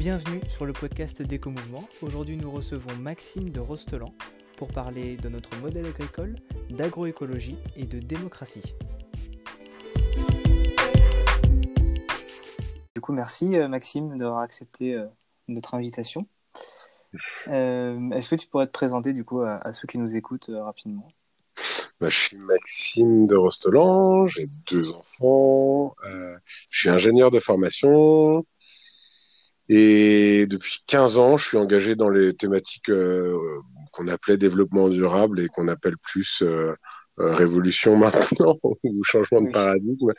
bienvenue sur le podcast d'Éco-Mouvement. Aujourd'hui, nous recevons Maxime de Rostelan pour parler de notre modèle agricole, d'agroécologie et de démocratie. Du coup, merci euh, Maxime d'avoir accepté euh, notre invitation. Euh, est-ce que tu pourrais te présenter du coup à, ceux qui nous écoutent rapidement? Bah, je suis Maxime de Rostelan, j'ai deux enfants, je suis ingénieur de formation, et depuis 15 ans, je suis engagé dans les thématiques euh, qu'on appelait développement durable et qu'on appelle plus euh, euh, révolution maintenant ou changement de paradigme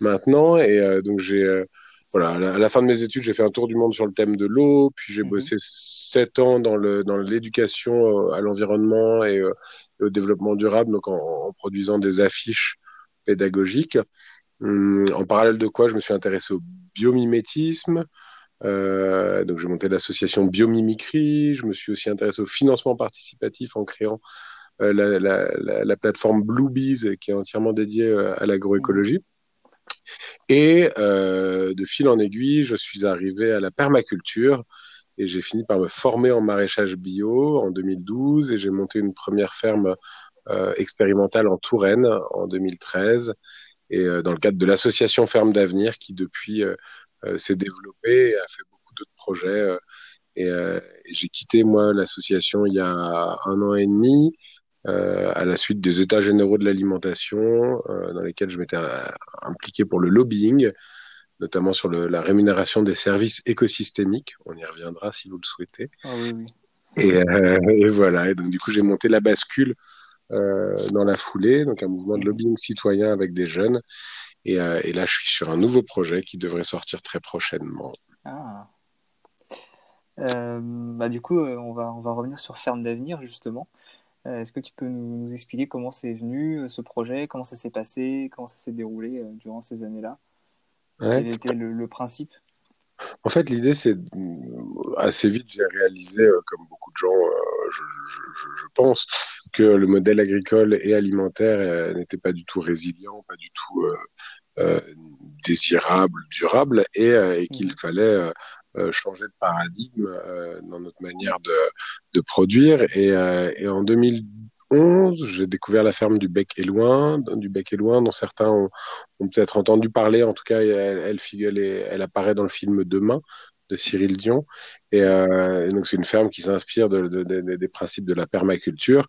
maintenant. Et donc j'ai voilà, à la fin de mes études, j'ai fait un tour du monde sur le thème de l'eau, puis j'ai mhm. bossé sept ans dans le dans l'éducation à l'environnement et au développement durable, donc en, en produisant des affiches pédagogiques. Hum, en parallèle de quoi, je me suis intéressé au biomimétisme, euh, donc j'ai monté l'association Biomimicry. Je me suis aussi intéressé au financement participatif en créant euh, la, la, la, plateforme Bluebees qui est entièrement dédiée euh, à l'agroécologie. Et euh, de fil en aiguille, je suis arrivé à la permaculture et j'ai fini par me former en maraîchage bio en 2012 et j'ai monté une première ferme expérimentale en Touraine en 2013 et dans le cadre de l'association Ferme d'Avenir qui depuis s'est développé et a fait beaucoup d'autres projets. Euh, euh, et, j'ai quitté moi l'association il y a un an et demi. Euh, à la suite des états généraux de l'alimentation, euh, dans lesquels je m'étais impliqué pour le lobbying, notamment sur le, la rémunération des services écosystémiques. On y reviendra si vous le souhaitez. Ah, oui, oui. Et, et, voilà. Et donc du coup, j'ai monté la bascule dans la foulée, donc un mouvement de lobbying citoyen avec des jeunes. Euh, et, là, je suis sur un nouveau projet qui devrait sortir très prochainement. Ah. Euh, bah, du coup, euh, on, va, on va revenir sur Ferme d'avenir, justement. Est-ce que tu peux nous, expliquer comment c'est venu ce projet, comment ça s'est passé, comment ça s'est déroulé durant ces années-là? Quel était le, principe? En fait, l'idée, c'est assez vite, j'ai réalisé, comme beaucoup de gens, je, je, pense, que le modèle agricole et alimentaire n'était pas du tout résilient, pas du tout euh, désirable, durable, et, euh, et qu'il mmh. fallait euh, changer de paradigme dans notre manière de, de produire. Et, et en 2011, j'ai découvert la ferme du Bec et Loin, du Bec et Loin, dont certains ont, ont peut-être entendu parler. En tout cas, elle, elle, apparaît dans le film Demain de Cyril Dion. Et, euh, et donc, c'est une ferme qui s'inspire de, de, de, des principes de la permaculture.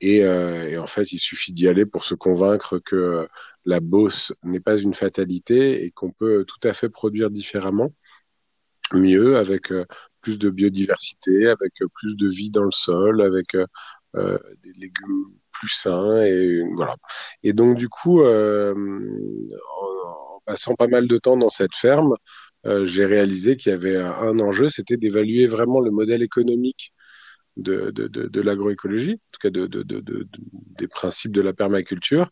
Et, euh, et en fait, il suffit d'y aller pour se convaincre que la bosse n'est pas une fatalité et qu'on peut tout à fait produire différemment, mieux, avec euh, plus de biodiversité, avec plus de vie dans le sol, avec des légumes plus sains. Et voilà. Et donc, du coup, en, passant pas mal de temps dans cette ferme, j'ai réalisé qu'il y avait un enjeu, c'était d'évaluer vraiment le modèle économique de, de, de, l'agroécologie, en tout cas de, des principes de la permaculture,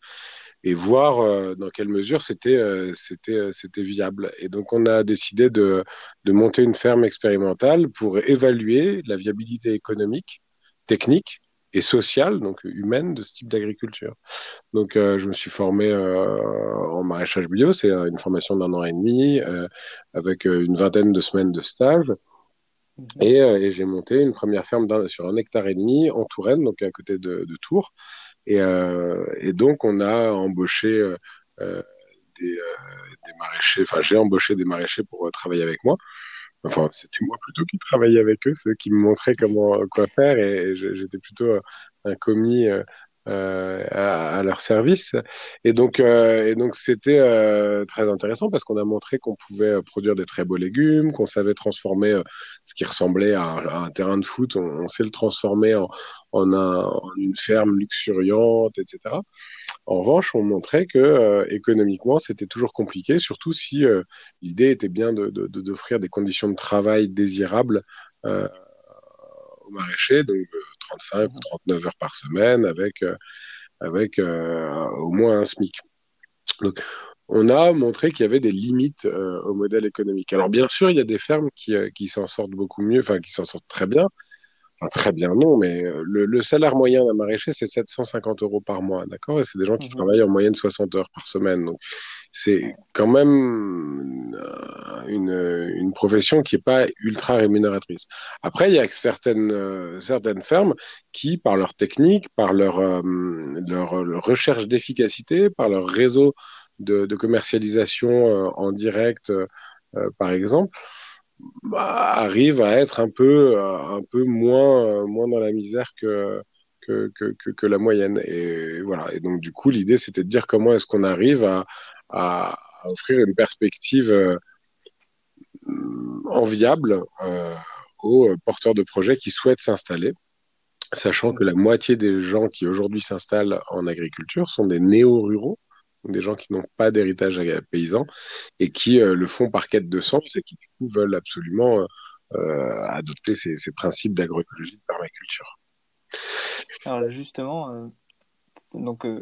et voir euh, dans quelle mesure c'était euh, c'était viable. Et donc on a décidé de monter une ferme expérimentale pour évaluer la viabilité économique, technique et sociale, donc humaine, de ce type d'agriculture. Donc, euh, je me suis formé euh, en maraîchage bio, c'est euh, une formation d'un an et demi, euh, avec euh, une vingtaine de semaines de stage. Mhm. Et, et j'ai monté une première ferme sur un hectare et demi en Touraine, donc à côté de, de Tours. Et, et, donc, on a embauché des, des maraîchers, enfin, j'ai embauché des maraîchers pour travailler avec moi. Enfin, c'était moi plutôt qui travaillais avec eux, ceux qui me montraient comment quoi faire, et j'étais plutôt un commis euh, euh, à, leur service. Et donc, euh, et donc c'était euh, très intéressant parce qu'on a montré qu'on pouvait produire des très beaux légumes, qu'on savait transformer ce qui ressemblait à un, terrain de foot, on, sait le transformer en, en, une ferme luxuriante, etc. En revanche, on montrait que économiquement, c'était toujours compliqué, surtout si l'idée était bien d'offrir de, de, des conditions de travail désirables aux maraîchers, donc 35 ou 39 heures par semaine avec, euh, avec euh, au moins un SMIC. Donc, on a montré qu'il y avait des limites euh, au modèle économique. Alors bien sûr, il y a des fermes qui, qui s'en sortent beaucoup mieux, enfin qui s'en sortent très bien. Enfin très bien non, mais le, le salaire moyen d'un maraîcher c'est 750 euros par mois, d'accord? Et c'est des gens qui mmh. travaillent en moyenne 60 heures par semaine. Donc c'est quand même une, une profession qui est pas ultra rémunératrice. Après, il y a certaines, euh, certaines fermes qui, par leur technique, par leur, euh, leur, leur, recherche d'efficacité, par leur réseau de, de commercialisation en direct, par exemple, bah, arrivent à être un peu, un peu moins, moins dans la misère que, que, la moyenne. Et voilà. Et donc, du coup, l'idée, c'était de dire comment est-ce qu'on arrive à, à, offrir une perspective euh, enviable euh, aux porteurs de projets qui souhaitent s'installer, sachant que la moitié des gens qui aujourd'hui s'installent en agriculture sont des néo-ruraux, des gens qui n'ont pas d'héritage paysan et qui euh, le font par quête de sens et qui du coup veulent absolument adopter ces, principes d'agroécologie de permaculture. Alors justement, donc euh,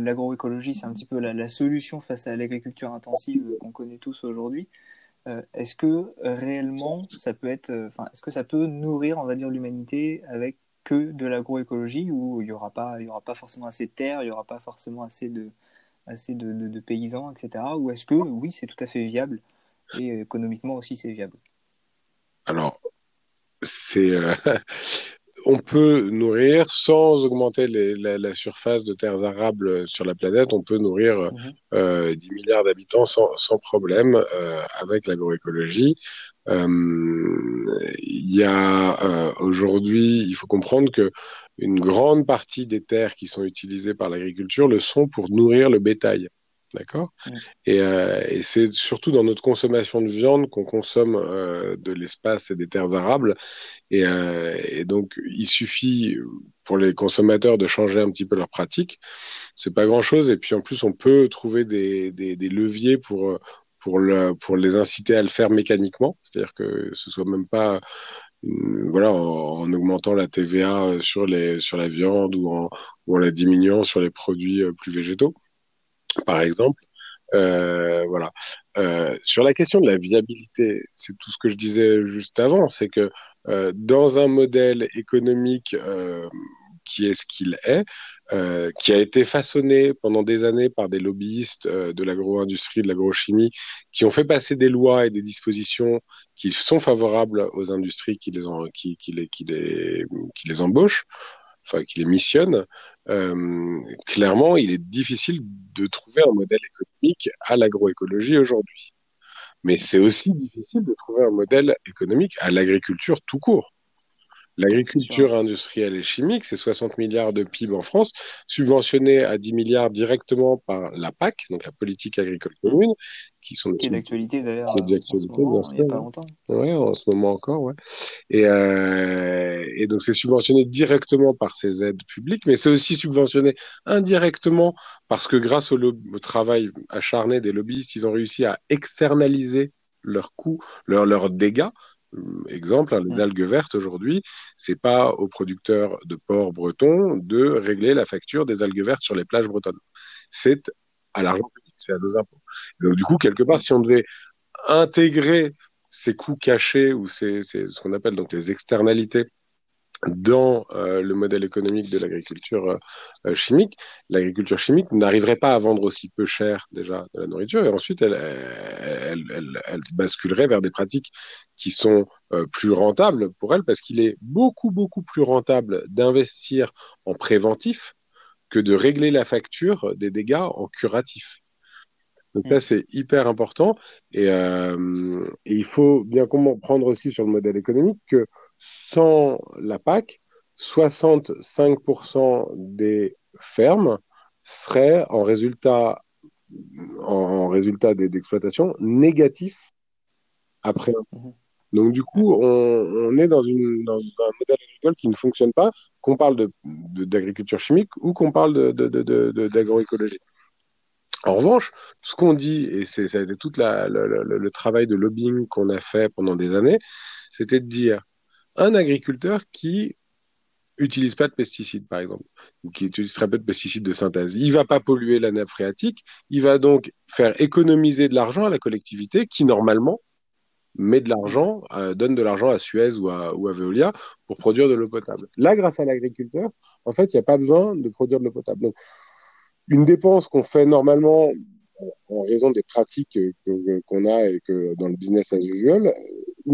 l'agroécologie, c'est un petit peu la, solution face à l'agriculture intensive qu'on connaît tous aujourd'hui. Euh, est-ce que réellement ça peut être, euh, enfin, est-ce que ça peut nourrir, on va dire, l'humanité avec que de l'agroécologie où il n'y aura pas, aura pas forcément assez de terre, il n'y aura pas forcément assez de, assez de, de paysans, etc. Ou est-ce que oui, c'est tout à fait viable et économiquement aussi c'est viable? Alors, c'est on peut nourrir sans augmenter la, surface de terres arables sur la planète, on peut nourrir 10 mhm. euh, milliards d'habitants sans, problème euh, avec l'agroécologie. Euh, il y a aujourd'hui, il faut comprendre que une grande partie des terres qui sont utilisées par l'agriculture le sont pour nourrir le bétail. D'accord? Et, euh, et c'est surtout dans notre consommation de viande qu'on consomme euh, de l'espace et des terres arables. Et, euh, et, donc, il suffit pour les consommateurs de changer un petit peu leur pratique. C'est pas grand-chose. Et puis, en plus, on peut trouver des, des, des leviers pour, pour, le, pour les inciter à le faire mécaniquement. C'est-à-dire que ce soit même pas voilà, en, en, augmentant la TVA sur, les, sur la viande ou en, ou en la diminuant sur les produits plus végétaux par exemple. Euh, voilà. Euh, sur la question de la viabilité, c'est tout ce que je disais juste avant, c'est que euh, dans un modèle économique euh, qui est ce qu'il est, euh, qui a été façonné pendant des années par des lobbyistes euh, de l'agro-industrie, de l'agrochimie, qui ont fait passer des lois et des dispositions qui sont favorables aux industries qui les, embauchent enfin qui les missionne, euh, clairement, il est difficile de trouver un modèle économique à l'agroécologie aujourd'hui. Mais c'est aussi difficile de trouver un modèle économique à l'agriculture tout court. L'agriculture industrielle et chimique, c'est 60 milliards de PIB en France, subventionnés à 10 milliards directement par la PAC, donc la politique agricole commune, qui sont qui est d'actualité d'ailleurs. Qui est d'actualité, Il n'y a pas longtemps. Ouais, en ce moment encore, ouais. Et, euh, et donc c'est subventionné directement par ces aides publiques, mais c'est aussi subventionné indirectement parce que grâce au, au travail acharné des lobbyistes, ils ont réussi à externaliser leurs coûts, leurs leurs dégâts Exemple, hein, les mm. algues vertes aujourd'hui, c'est pas aux producteurs de porc bretons de régler la facture des algues vertes sur les plages bretonnes. C'est à l'argent public, c'est à nos impôts. Donc du coup, quelque part, si on devait intégrer ces coûts cachés ou ces, ce qu'on appelle donc les externalités dans euh, le modèle économique de l'agriculture euh, chimique, l'agriculture chimique n'arriverait pas à vendre aussi peu cher déjà de la nourriture et ensuite elle, basculerait vers des pratiques qui sont euh, plus rentables pour elle parce qu'il est beaucoup beaucoup plus rentable d'investir en préventif que de régler la facture des dégâts en curatif. Donc là, mm. c'est hyper important. Et, euh, et, il faut bien comprendre aussi sur le modèle économique que sans la PAC, 65% des fermes seraient en résultat, en, résultat d'exploitation négatif après. Mm-hmm. Donc du coup, on, on est dans, une, dans, un modèle agricole qui ne fonctionne pas, qu'on parle d'agriculture de, chimique ou qu'on parle d'agroécologie. En revanche, ce qu'on dit, et c'est, ça a été tout le, travail de lobbying qu'on a fait pendant des années, c'était de dire un agriculteur qui utilise pas de pesticides, par exemple, ou qui utilise très peu de pesticides de synthèse, il va pas polluer la nappe phréatique, il va donc faire économiser de l'argent à la collectivité qui, normalement, met de l'argent, euh, donne de l'argent à Suez ou à, Veolia pour produire de l'eau potable. Là, grâce à l'agriculteur, en fait, il n'y a pas besoin de produire de l'eau potable. Une dépense qu'on fait normalement en raison des pratiques qu'on a et que dans le business as usual,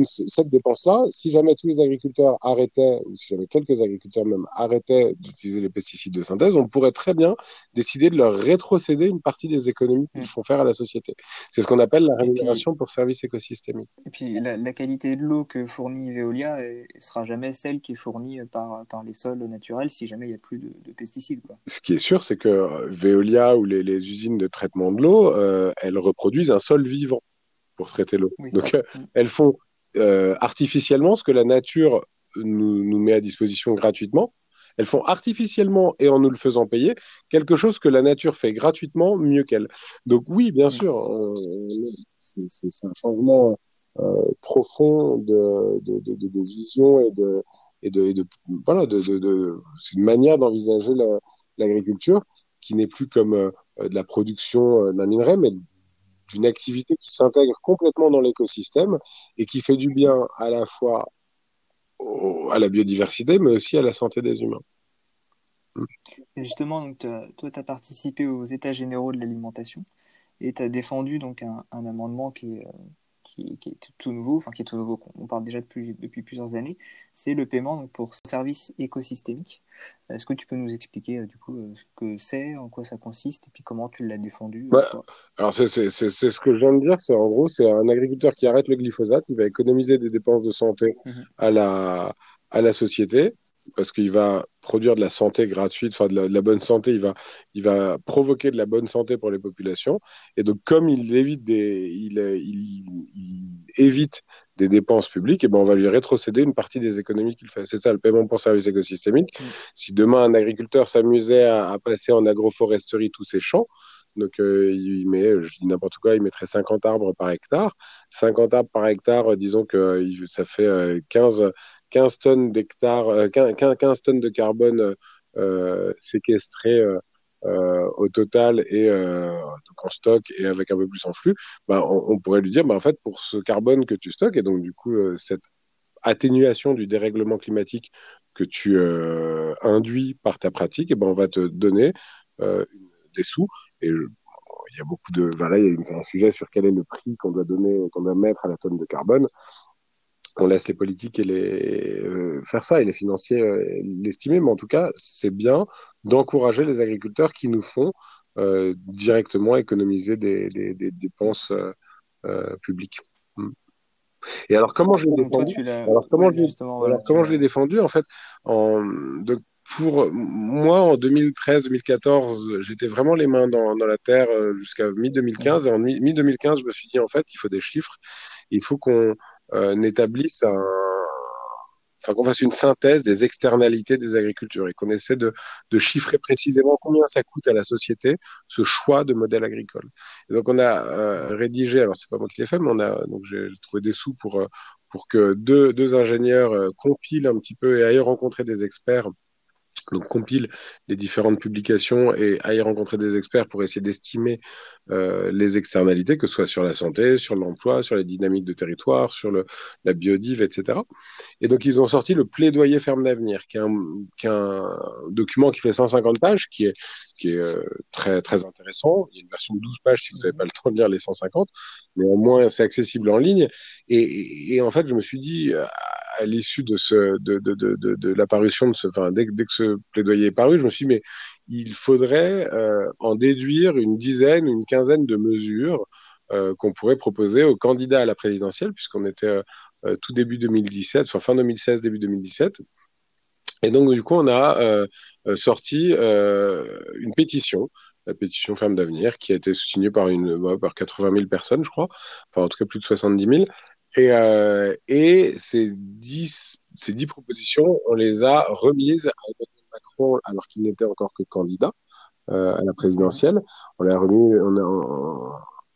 cette dépense-là, si jamais tous les agriculteurs arrêtaient, ou si jamais quelques agriculteurs même arrêtaient d'utiliser les pesticides de synthèse, on pourrait très bien décider de leur rétrocéder une partie des économies qu'ils mm. font faire à la société. C'est ce qu'on appelle la rémunération pour services écosystémiques. Et puis la, qualité de l'eau que fournit Veolia ne sera jamais celle qui est fournie par, par les sols naturels si jamais il n'y a plus de, pesticides. Quoi. Ce qui est sûr, c'est que Veolia ou les, les, usines de traitement de l'eau, euh, elles reproduisent un sol vivant pour traiter l'eau. Donc, euh, mm. elles font euh, artificiellement ce que la nature nous, nous, met à disposition gratuitement. Elles font artificiellement et en nous le faisant payer quelque chose que la nature fait gratuitement mieux qu'elle. Donc oui, bien sûr, euh, c'est un changement euh, profond de, de, de, de, vision et de, et de, et de voilà, de, c'est une manière d'envisager l'agriculture qui n'est plus comme de la production d'un minerai, mais d'une activité qui s'intègre complètement dans l'écosystème et qui fait du bien à la fois à la biodiversité, mais aussi à la santé des humains. justement, donc, toi, tu as participé aux États généraux de l'alimentation et tu as défendu donc, un, un amendement qui est, euh, qui, est tout nouveau, enfin qui est tout nouveau, on parle déjà depuis, depuis plusieurs années, c'est le paiement donc, pour services écosystémiques. Est-ce que tu peux nous expliquer euh, du coup euh, ce que c'est, en quoi ça consiste, et puis comment tu l'as défendu Alors c'est ce que je viens de dire, c'est en gros c'est un agriculteur qui arrête le glyphosate, il va économiser des dépenses de santé mhm. à la à la société parce qu'il va produire de la santé gratuite, enfin de la, bonne santé, il va, il va provoquer de la bonne santé pour les populations. Et donc, comme il évite des, il, il, évite des dépenses publiques, et ben on va lui rétrocéder une partie des économies qu'il fait. C'est ça le paiement pour services écosystémiques. Mm. Si demain un agriculteur s'amusait à, à, passer en agroforesterie tous ses champs, donc, euh, il met, je dis n'importe quoi, il mettrait 50 arbres par hectare. 50 arbres par hectare, disons que ça fait 15, 15 tonnes d'hectares, 15, euh, 15, tonnes de carbone euh, séquestrées euh, au total et donc en stock et avec un peu plus en flux, bah, on, pourrait lui dire, bah, en fait, pour ce carbone que tu stockes et donc du coup cette atténuation du dérèglement climatique que tu induis par ta pratique, et ben on va te donner des sous. Et il y a beaucoup de voilà, il y a un sujet sur quel est le prix qu'on doit donner qu'on doit mettre à la tonne de carbone on laisse les politiques et les euh, faire ça et les financiers euh, l'estimer, mais en tout cas, c'est bien d'encourager les agriculteurs qui nous font euh, directement économiser des, des, des dépenses publiques. Hmm. Et alors comment je l'ai défendu Alors comment, alors, comment je l'ai défendu en fait en, de, pour moi, en 2013-2014, j'étais vraiment les mains dans, dans la terre jusqu'à mi-2015. Et en mi-2015, je me suis dit, en fait, il faut des chiffres. Il faut qu'on euh, n'établisse un, enfin qu'on fasse une synthèse des externalités des agricultures et qu'on essaie de, de, chiffrer précisément combien ça coûte à la société ce choix de modèle agricole. Et donc on a euh, rédigé, alors c'est pas moi qui l'ai fait, mais on a donc j'ai trouvé des sous pour euh, pour que deux, deux ingénieurs compilent un petit peu et aillent rencontrer des experts donc compile les différentes publications et aille rencontrer des experts pour essayer d'estimer euh, les externalités, que ce soit sur la santé, sur l'emploi, sur les dynamiques de territoire, sur le, la biodive, etc. Et donc ils ont sorti le plaidoyer ferme d'avenir, qui, qui est un, document qui fait 150 pages, qui est, qui est euh, très très intéressant. Il y a une version de 12 pages si vous n'avez pas le temps de lire les 150, mais au moins c'est accessible en ligne. Et, et, et, en fait, je me suis dit à l'issue de ce de, de, de, de, de l'apparition de ce, enfin dès, dès que ce plaidoyer est paru, je me suis dit mais il faudrait euh, en déduire une dizaine, une quinzaine de mesures euh, qu'on pourrait proposer aux candidats à la présidentielle, puisqu'on était euh, tout début 2017, enfin fin 2016, début 2017. Et donc, du coup, on a euh, sorti euh, une pétition, la pétition Femmes d'avenir, qui a été signée par, une, bah, par 80 000 personnes, je crois, enfin en tout cas plus de 70 000. Et, euh, et ces, dix, ces dix propositions, on les a remises à Emmanuel Macron alors qu'il n'était encore que candidat euh, à la présidentielle. On l'a remis, on a, on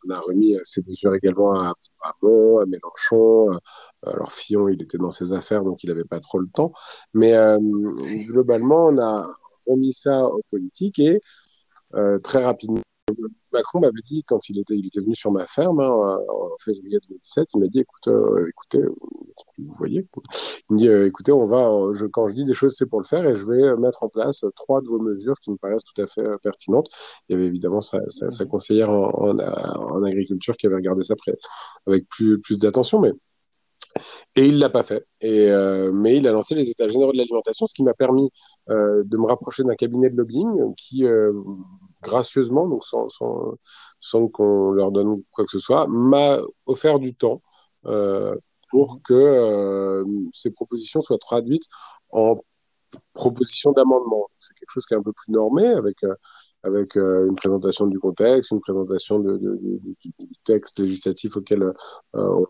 a remis ces mesures également à, à à Mélenchon. Euh, alors Fillon, il était dans ses affaires, donc il n'avait pas trop le temps. Mais euh, globalement, on a remis ça aux politiques et euh, très rapidement. Macron m'avait dit quand il était, venu sur ma ferme hein, en février 2017, il m'a dit écoute, écoutez, vous voyez. Il dit, écoutez, on va, quand je dis des choses, c'est pour le faire et je vais mettre en place trois de vos mesures qui me paraissent tout à fait pertinentes. Il y avait évidemment sa, conseillère en, agriculture qui avait regardé ça près, avec plus, d'attention, mais et il l'a pas fait. Euh, mais il a lancé les États généraux de l'alimentation, ce qui m'a permis euh, de me rapprocher d'un cabinet de lobbying qui, euh, gracieusement, donc sans, sans, sans qu'on leur donne quoi que ce soit, m'a offert du temps euh, pour que euh, ces propositions soient traduites en propositions d'amendement. C'est quelque chose qui est un peu plus normé avec euh, avec euh, une présentation du contexte, une présentation de, de, de, du texte législatif auquel euh,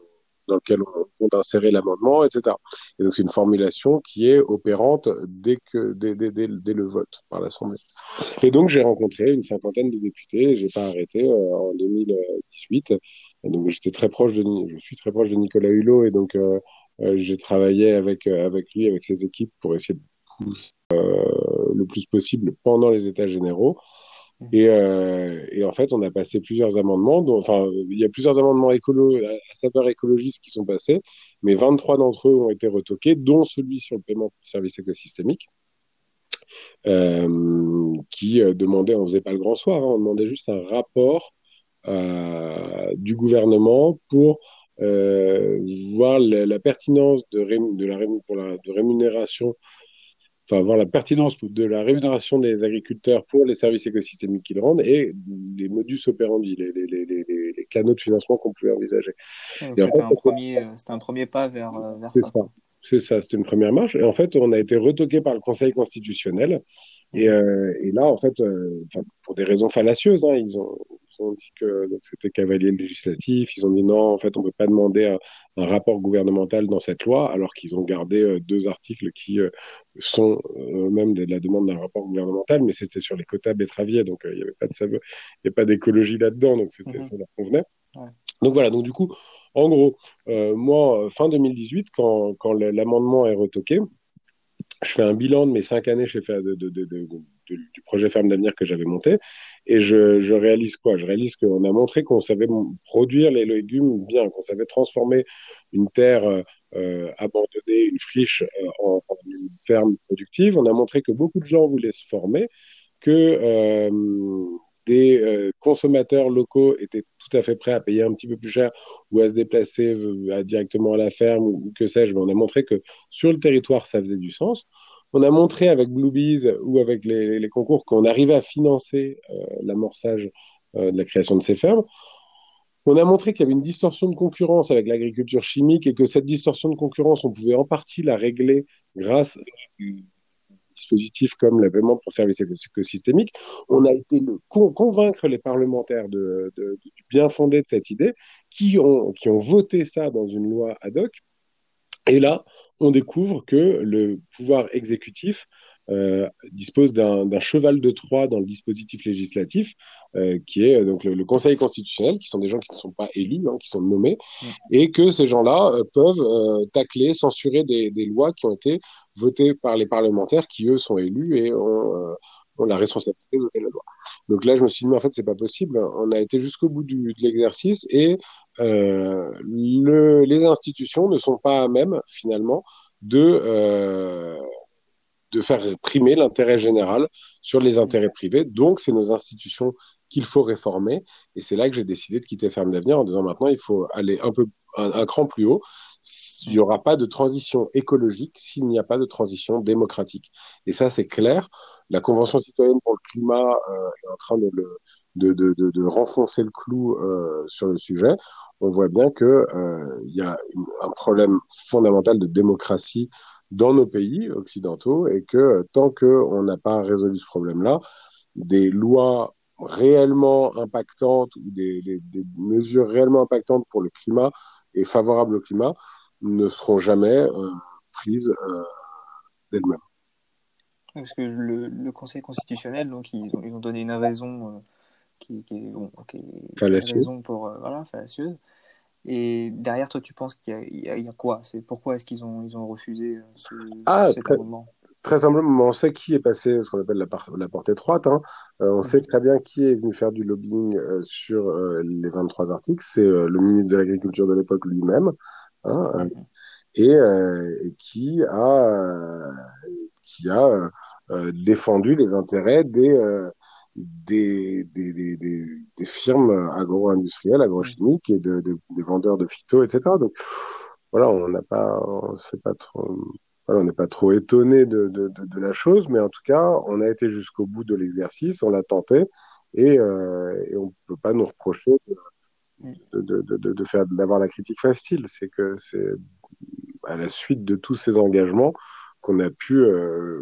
dans lequel on compte insérer l'amendement, etc. Et donc c'est une formulation qui est opérante dès que dès, dès, dès, le vote par l'Assemblée. Et donc j'ai rencontré une cinquantaine de députés. J'ai pas arrêté euh, en 2018. Et donc j'étais très proche de je suis très proche de Nicolas Hulot et donc euh, euh, j'ai travaillé avec avec lui avec ses équipes pour essayer de pousser le plus possible pendant les États généraux. Et, euh, et, en fait, on a passé plusieurs amendements. Dont, enfin, il y a plusieurs amendements écolo, à saveur écologiste qui sont passés, mais 23 d'entre eux ont été retoqués, dont celui sur le paiement pour services écosystémiques, euh, qui euh, demandait, on faisait pas le grand soir, hein, on demandait juste un rapport euh, du gouvernement pour euh, voir la, pertinence de, la de rémunération enfin, voir la pertinence de la rémunération des agriculteurs pour les services écosystémiques qu'ils rendent et les modus operandi, les, les, les, les canaux de financement qu'on pouvait envisager. C'était un, premier, euh, un premier pas vers, euh, vers ça. ça. C'est ça, c'était une première marche. Et en fait, on a été retoqué par le Conseil constitutionnel. Et, euh, et là, en fait, euh, pour des raisons fallacieuses, hein, ils, ont, ont dit que c'était cavalier législatif. Ils ont dit non, en fait, on ne peut pas demander un, un, rapport gouvernemental dans cette loi, alors qu'ils ont gardé euh, deux articles qui euh, sont eux-mêmes de la demande d'un rapport gouvernemental, mais c'était sur les quotas betteraviers, donc il n'y avait pas de il n'y a pas d'écologie là-dedans, donc c'était, mmh. ça leur convenait. Ouais. Donc voilà, donc du coup, en gros, euh, moi, fin 2018, quand, quand l'amendement est retoqué, je fais un bilan de mes cinq années chez, de, de, de, du projet Ferme d'avenir que j'avais monté, et je, réalise quoi? Je réalise qu'on a montré qu'on savait produire les légumes bien, qu'on savait transformer une terre euh, abandonnée, une friche, euh, en, une ferme productive. On a montré que beaucoup de gens voulaient se former, que euh, des euh, consommateurs locaux étaient tout à fait prêts à payer un petit peu plus cher ou à se déplacer euh, directement à la ferme ou que sais-je. On a montré que sur le territoire, ça faisait du sens. On a montré avec Bluebees ou avec les, concours qu'on arrivait à financer euh, l'amorçage euh, de la création de ces fermes. On a montré qu'il y avait une distorsion de concurrence avec l'agriculture chimique et que cette distorsion de concurrence, on pouvait en partie la régler grâce dispositifs comme le paiement pour services écosystémiques, on a été le, con, convaincre les parlementaires du bien fondé de cette idée, qui ont voté ça dans une loi ad hoc. Et là, on découvre que le pouvoir exécutif euh, dispose d'un cheval de Troie dans le dispositif législatif, euh, qui est donc le, le, Conseil constitutionnel, qui sont des gens qui ne sont pas élus, hein, qui sont nommés, mmh. et que ces gens-là euh, peuvent euh, tacler, censurer des, des, lois qui ont été votées par les parlementaires, qui eux sont élus et euh, ont la responsabilité de la loi. Donc là, je me suis dit, mais en fait, c'est pas possible. On a été jusqu'au bout du, de l'exercice et le, les institutions ne sont pas à même, finalement, de de faire primer l'intérêt général sur les intérêts privés. Donc, c'est nos institutions qu'il faut réformer. Et c'est là que j'ai décidé de quitter Ferme d'Avenir en disant maintenant, il faut aller un peu un cran plus haut. Il n'y aura pas de transition écologique s'il n'y a pas de transition démocratique. Et ça, c'est clair. La Convention citoyenne pour le climat euh, est en train de, le, de, de, de, de renfoncer le clou euh, sur le sujet. On voit bien qu'il euh, y a un problème fondamental de démocratie dans nos pays occidentaux et que tant qu'on n'a pas résolu ce problème-là, des lois réellement impactantes ou des, des, des, mesures réellement impactantes pour le climat et favorables au climat ne seront jamais euh, prises euh, d'elles-mêmes. Parce que le, le, Conseil constitutionnel, donc ils ont, ils ont donné une raison euh, qui, qui, est, bon, qui est une raison pour euh, voilà fallacieuse. Et derrière, toi, tu penses qu'il y, a quoi? C'est pourquoi est-ce qu'ils ont, ils ont refusé ce, ah, cet amendement? Très simplement, on sait qui est passé ce qu'on appelle la, la, porte étroite. Hein. Euh, on mmh. sait très bien qui est venu faire du lobbying euh, sur euh, les 23 articles. C'est euh, le ministre de l'Agriculture de l'époque lui-même. Hein, mmh. et, et qui a qui a défendu les intérêts des des, des, des, des, firmes agro-industrielles, agrochimiques et de, de, des vendeurs de phyto, etc. Donc voilà, on n'a pas, on pas trop, on n'est pas trop étonné de, la chose, mais en tout cas, on a été jusqu'au bout de l'exercice, on l'a tenté et, euh, on ne peut pas nous reprocher de, faire d'avoir la critique facile. C'est que c'est à la suite de tous ces engagements qu'on a pu euh,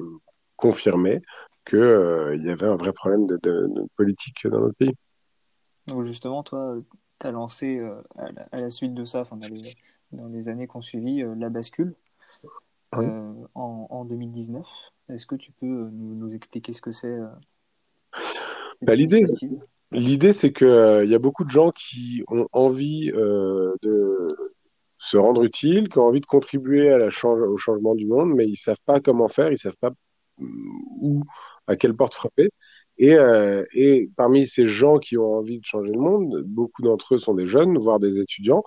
confirmer qu'il euh, y avait un vrai problème de, politique dans notre pays. Donc justement, toi, tu as lancé à, la, suite de ça, dans les, dans les années qu'on suivi, euh, la bascule en, en, 2019. Est-ce que tu peux nous, nous expliquer ce que c'est bah, L'idée, l'idée, c'est qu'il y a beaucoup de gens qui ont envie de se rendre utile, qui ont envie de contribuer à la change, au changement du monde, mais ils savent pas comment faire, ils savent pas où à quelle porte frapper. Et, euh, et parmi ces gens qui ont envie de changer le monde, beaucoup d'entre eux sont des jeunes, voire des étudiants.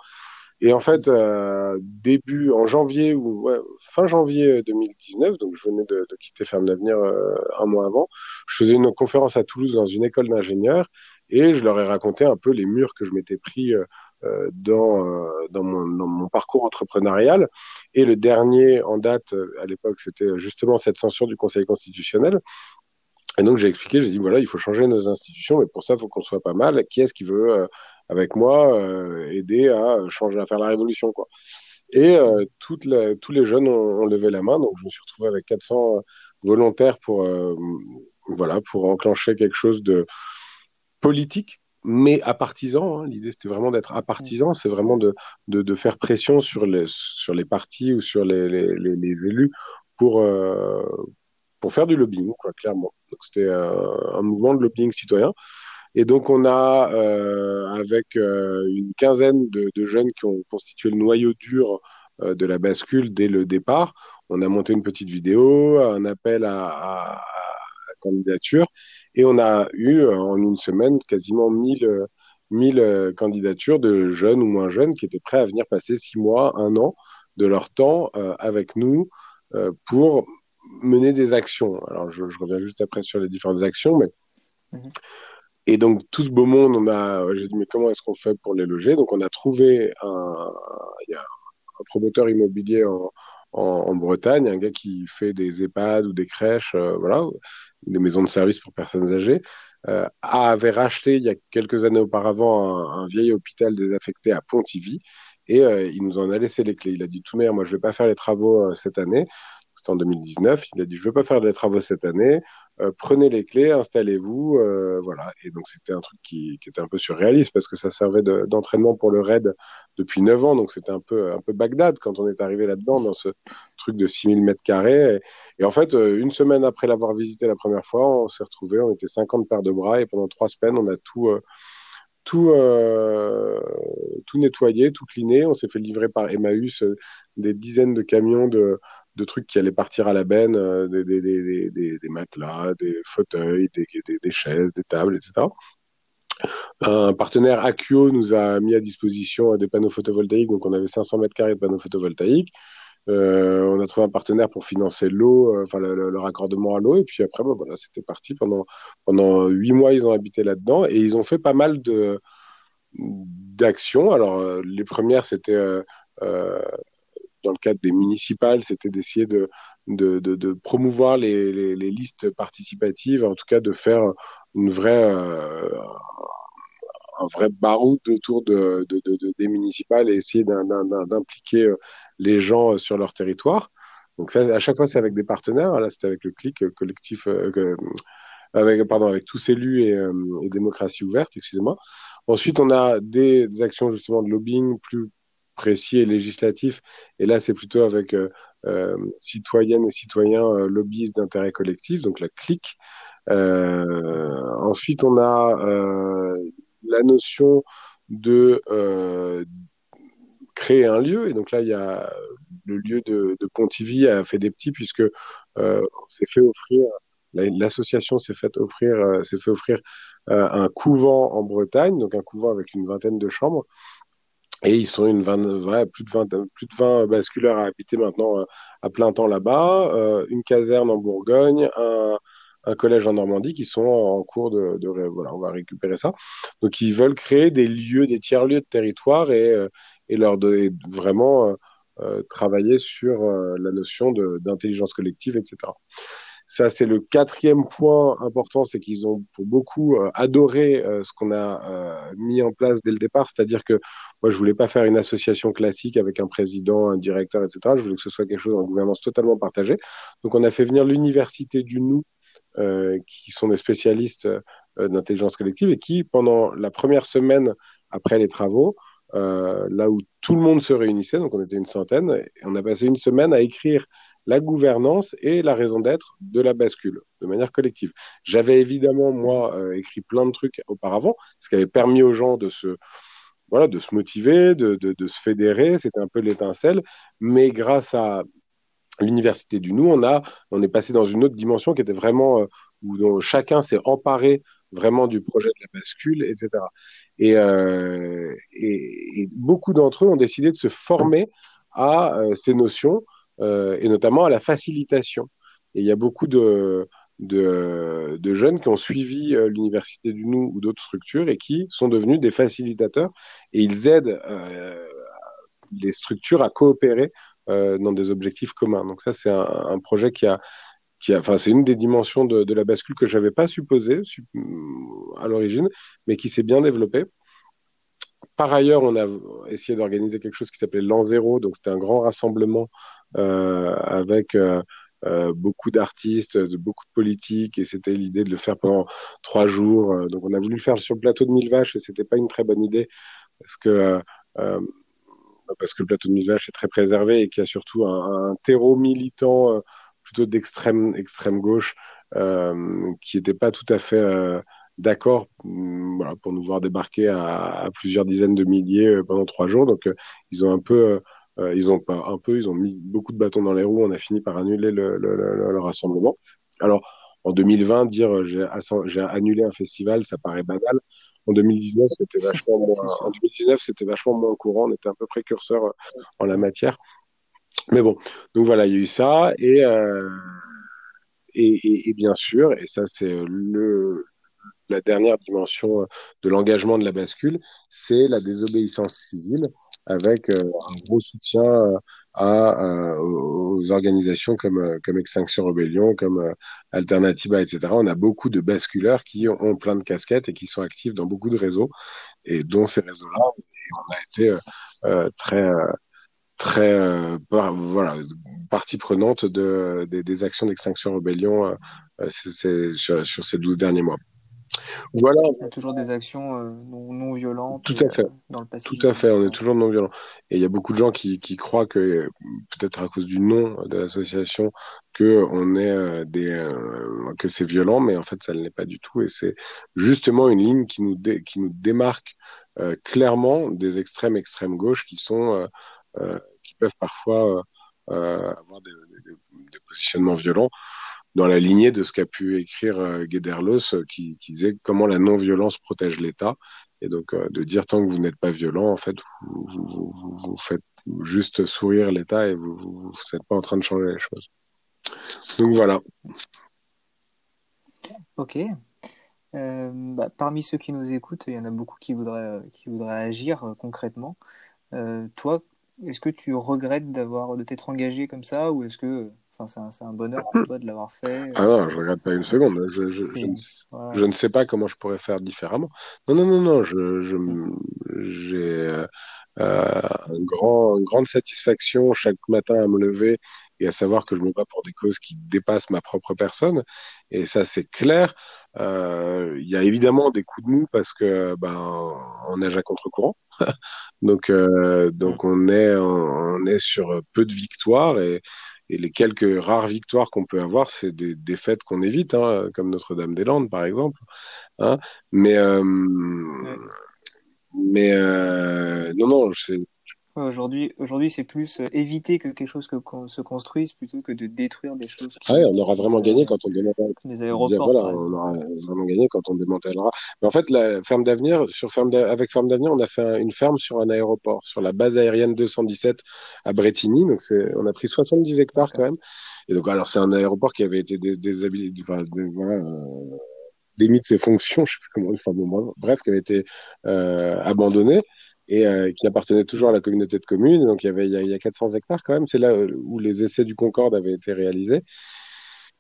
Et en fait, euh, début en janvier ou ouais, fin janvier 2019, donc je venais de, de quitter Ferme d'Avenir euh, un mois avant, je faisais une conférence à Toulouse dans une école d'ingénieurs et je leur ai raconté un peu les murs que je m'étais pris euh, euh dans, euh, dans mon, dans, mon, parcours entrepreneurial. Et le dernier en date à l'époque, c'était justement cette censure du Conseil constitutionnel et donc j'ai expliqué, j'ai dit voilà, il faut changer nos institutions, mais pour ça, il faut qu'on soit pas mal. Qui est-ce qui veut, euh, avec moi, euh, aider à changer, à faire la révolution, quoi. Et euh, toutes les, tous les jeunes ont, levé la main, donc je me suis retrouvé avec 400 volontaires pour, voilà, pour enclencher quelque chose de politique, mais à partisans. Hein. L'idée, c'était vraiment d'être à partisans, c'est vraiment de, de, de, faire pression sur les, sur les partis ou sur les, les, les, les élus pour, pour faire du lobbying, quoi, clairement. Donc c'était euh, un mouvement de lobbying citoyen. Et donc on a, euh, avec euh, une quinzaine de, de, jeunes qui ont constitué le noyau dur euh, de la bascule dès le départ, on a monté une petite vidéo, un appel à, à, à candidature, et on a eu en une semaine quasiment 1000 1000 candidatures de jeunes ou moins jeunes qui étaient prêts à venir passer six mois, un an de leur temps euh, avec nous euh, pour mener des actions. Alors, je, je, reviens juste après sur les différentes actions, mais. Mhm. Et donc, tout ce beau monde, on a, j'ai dit, mais comment est-ce qu'on fait pour les loger? Donc, on a trouvé un, il y a un promoteur immobilier en, en, en, Bretagne, un gars qui fait des EHPAD ou des crèches, euh, voilà, des maisons de service pour personnes âgées, euh, avait racheté il y a quelques années auparavant un, un vieil hôpital désaffecté à Pontivy et euh, il nous en a laissé les clés. Il a dit tout mère, moi je vais pas faire les travaux euh, cette année, c'était en 2019. Il a dit, je veux pas faire des travaux cette année. Euh, prenez les clés, installez-vous, euh, voilà. Et donc c'était un truc qui, qui, était un peu surréaliste parce que ça servait d'entraînement pour le raid depuis 9 ans. Donc c'était un peu un peu Bagdad quand on est arrivé là-dedans dans ce truc de 6000 mètres carrés. Et, en fait, euh, une semaine après l'avoir visité la première fois, on s'est retrouvé, on était 50 paires de bras et pendant trois semaines, on a tout tout, euh, tout nettoyé, tout cliné. On s'est fait livrer par Emmaüs des dizaines de camions de, de trucs qui allaient partir à la benne, euh, des, des, des, des, matelas, des fauteuils, des, chaises, des tables, etc. Un partenaire Accio nous a mis à disposition des panneaux photovoltaïques, donc on avait 500 mètres carrés de panneaux photovoltaïques. Euh, on a trouvé un partenaire pour financer l'eau, euh, enfin le, raccordement à l'eau, et puis après, bon, voilà, c'était parti. Pendant pendant huit mois, ils ont habité là-dedans et ils ont fait pas mal de d'actions. Alors euh, les premières, c'était euh, dans le cadre des municipales, c'était d'essayer de, promouvoir les, listes participatives, en tout cas de faire une vraie, euh, un vrai baroud autour de, de, de, des municipales et essayer d'impliquer euh, les gens sur leur territoire. Donc ça, à chaque fois, c'est avec des partenaires. Là, c'était avec le CLIC, collectif, euh, avec, pardon, avec tous élus et, euh, et démocratie ouverte, excusez-moi. Ensuite, on a des, actions justement de lobbying plus précis et législatif. Et là, c'est plutôt avec euh, euh, citoyennes et citoyens euh, lobbyistes d'intérêt collectif, donc la clique. Euh, ensuite, on a euh, la notion de créer un lieu. Et donc là, il y a le lieu de, de Pontivy a fait des petits puisque on s'est fait offrir l'association s'est fait offrir s'est fait offrir un couvent en Bretagne, donc un couvent avec une vingtaine de chambres Et ils sont une 20, plus, de 20, plus de 20 basculeurs à habiter maintenant euh, à plein temps là-bas, euh, une caserne en Bourgogne, un, un, collège en Normandie qui sont en cours de, de, Voilà, on va récupérer ça. Donc ils veulent créer des lieux, des tiers-lieux de territoire et, euh, et leur donner vraiment euh, travailler sur la notion d'intelligence collective, etc. Ça, c'est le quatrième point important, c'est qu'ils ont pour beaucoup euh, adoré euh, ce qu'on a euh, mis en place dès le départ. C'est-à-dire que moi, je voulais pas faire une association classique avec un président, un directeur, etc. Je voulais que ce soit quelque chose en gouvernance totalement partagée. Donc, on a fait venir l'université du nous, qui sont des spécialistes d'intelligence collective et qui, pendant la première semaine après les travaux, là où tout le monde se réunissait, donc on était une centaine, on a passé une semaine à écrire la gouvernance et la raison d'être de la bascule de manière collective. J'avais évidemment, moi, euh, écrit plein de trucs auparavant, ce qui avait permis aux gens de se, voilà, de se motiver, de, de, se fédérer, c'était un peu l'étincelle, mais grâce à l'université du nous, on, a, on est passé dans une autre dimension qui était vraiment euh, où chacun s'est emparé vraiment du projet de la bascule, etc. Et, euh, et, et beaucoup d'entre eux ont décidé de se former à ces notions et notamment à la facilitation. Et il y a beaucoup de, de, jeunes qui ont suivi euh, l'université du Nou ou d'autres structures et qui sont devenus des facilitateurs et ils aident euh, les structures à coopérer euh, dans des objectifs communs. Donc ça, c'est un, projet qui a, enfin, c'est une des dimensions de, la bascule que j'avais pas supposé à l'origine, mais qui s'est bien développée. Par ailleurs, on a essayé d'organiser quelque chose qui s'appelait l'an zéro, donc c'était un grand rassemblement euh, avec euh, euh, beaucoup d'artistes, beaucoup de politiques, et c'était l'idée de le faire pendant trois jours. donc on a voulu le faire sur le plateau de Mille Vaches, et c'était pas une très bonne idée parce que parce que le plateau de Mille Vaches est très préservé et qu'il y a surtout un, terreau militant plutôt d'extrême extrême gauche qui n'était pas tout à fait d'accord mm, voilà, pour nous voir débarquer à, à, plusieurs dizaines de milliers pendant trois jours. Donc ils ont un peu euh, ils ont pas un peu, ils ont mis beaucoup de bâtons dans les roues. On a fini par annuler le, le, le, le rassemblement. Alors en 2020, dire euh, j'ai annulé un festival, ça paraît banal. En 2019, c'était vachement moins. En 2019, c'était vachement moins courant. On était un peu précurseur euh, en la matière. Mais bon, donc voilà, il y a eu ça et euh, et, et, et, bien sûr, et ça c'est le la dernière dimension de l'engagement de la bascule, c'est la désobéissance civile avec euh, un gros soutien euh, euh, aux organisations comme, comme Extinction Rebellion, comme Alternativa, etc. On a beaucoup de basculeurs qui ont, plein de casquettes et qui sont actifs dans beaucoup de réseaux, et dont ces réseaux-là, on a été euh, très très euh, voilà partie prenante de, des, actions d'extinction rébellion euh, sur, sur, ces 12 derniers mois. Voilà. Il y a toujours des actions euh, non, violentes Tout à fait. Euh, dans le passé. Tout à fait, on est toujours non violent. Et il y a beaucoup de gens qui, qui croient que, peut-être à cause du nom de l'association, que on est euh, des que c'est violent, mais en fait ça ne l'est pas du tout. Et c'est justement une ligne qui nous dé, qui nous démarque euh, clairement des extrêmes extrêmes gauches qui sont qui peuvent parfois avoir des, des, des positionnements violents dans la lignée de ce qu'a pu écrire euh, Gederlos, euh, qui, disait comment la non-violence protège l'État. Et donc, euh, de dire tant que vous n'êtes pas violent, en fait, vous, faites juste sourire l'État et vous n'êtes pas en train de changer les choses. Donc voilà. Ok. Bah, parmi ceux qui nous écoutent, il y en a beaucoup qui voudraient, qui voudraient agir concrètement. Toi, est-ce que tu regrettes de t'être engagé comme ça ou est-ce que Enfin, c'est un, un, bonheur pour toi de l'avoir fait. Ah non, je regrette pas une seconde. Je, je, je, ne, voilà. je, ne, sais pas comment je pourrais faire différemment. Non, non, non, non. Je, j'ai euh, une, grand, une grande satisfaction chaque matin à me lever et à savoir que je me bats pour des causes qui dépassent ma propre personne. Et ça, c'est clair. Euh, il y a évidemment des coups de mou parce que ben on nage à contre-courant. donc euh, donc on est on est sur peu de victoires et et les quelques rares victoires qu'on peut avoir, c'est des défaites qu'on évite, hein, comme Notre-Dame-des-Landes, par exemple. Hein. Mais, euh, ouais. mais euh, non, non, Ouais, aujourd'hui, aujourd'hui, c'est plus euh, éviter que quelque chose que, qu'on se construise plutôt que de détruire des choses Ah ouais, on aura vraiment gagné quand on démantèlera. aéroports, voilà, on aura vraiment gagné quand on démantèlera. Mais en fait, la ferme d'avenir, sur ferme d'a- avec ferme d'avenir, on a fait un- une ferme sur un aéroport, sur la base aérienne 217 à Bretigny. Donc c'est, on a pris 70 hectares quand même. Et donc alors c'est un aéroport qui avait été dé- déshabilité, enfin voilà, euh, démis de ses fonctions, je sais plus comment, enfin bon, bref, bref, qui avait été euh, abandonné et euh, qui appartenait toujours à la communauté de communes. Donc il y avait il y a, il y a 400 hectares quand même. C'est là euh, où les essais du Concorde avaient été réalisés.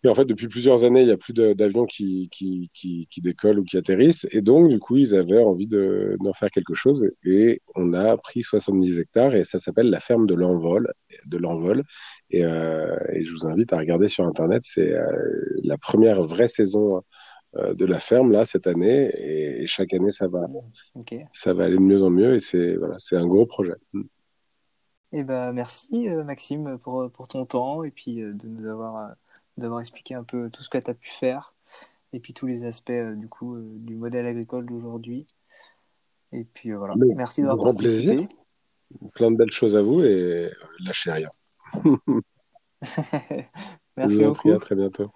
Et en fait, depuis plusieurs années, il n'y a plus d'avions qui, qui, qui, qui décollent ou qui atterrissent. Et donc, du coup, ils avaient envie de, d'en faire quelque chose. Et on a pris 70 hectares et ça s'appelle la ferme de l'envol. De l'envol. Et, euh, et je vous invite à regarder sur Internet. C'est euh, la première vraie saison de la ferme, là, cette année. Et, et chaque année, ça va, Mm. Ça va aller de mieux en mieux. Et c'est, voilà, c'est un gros projet. Eh ben, merci, euh, Maxime, pour, pour ton temps et puis euh, de nous avoir, euh, d'avoir expliqué un peu tout ce que tu as pu faire et puis tous les aspects euh, du coup euh, du modèle agricole d'aujourd'hui. Et puis euh, voilà, Mais, merci d'avoir grand plaisir. participé. Plein de belles choses à vous et euh, lâchez rien. Merci prie, à beaucoup. très bientôt.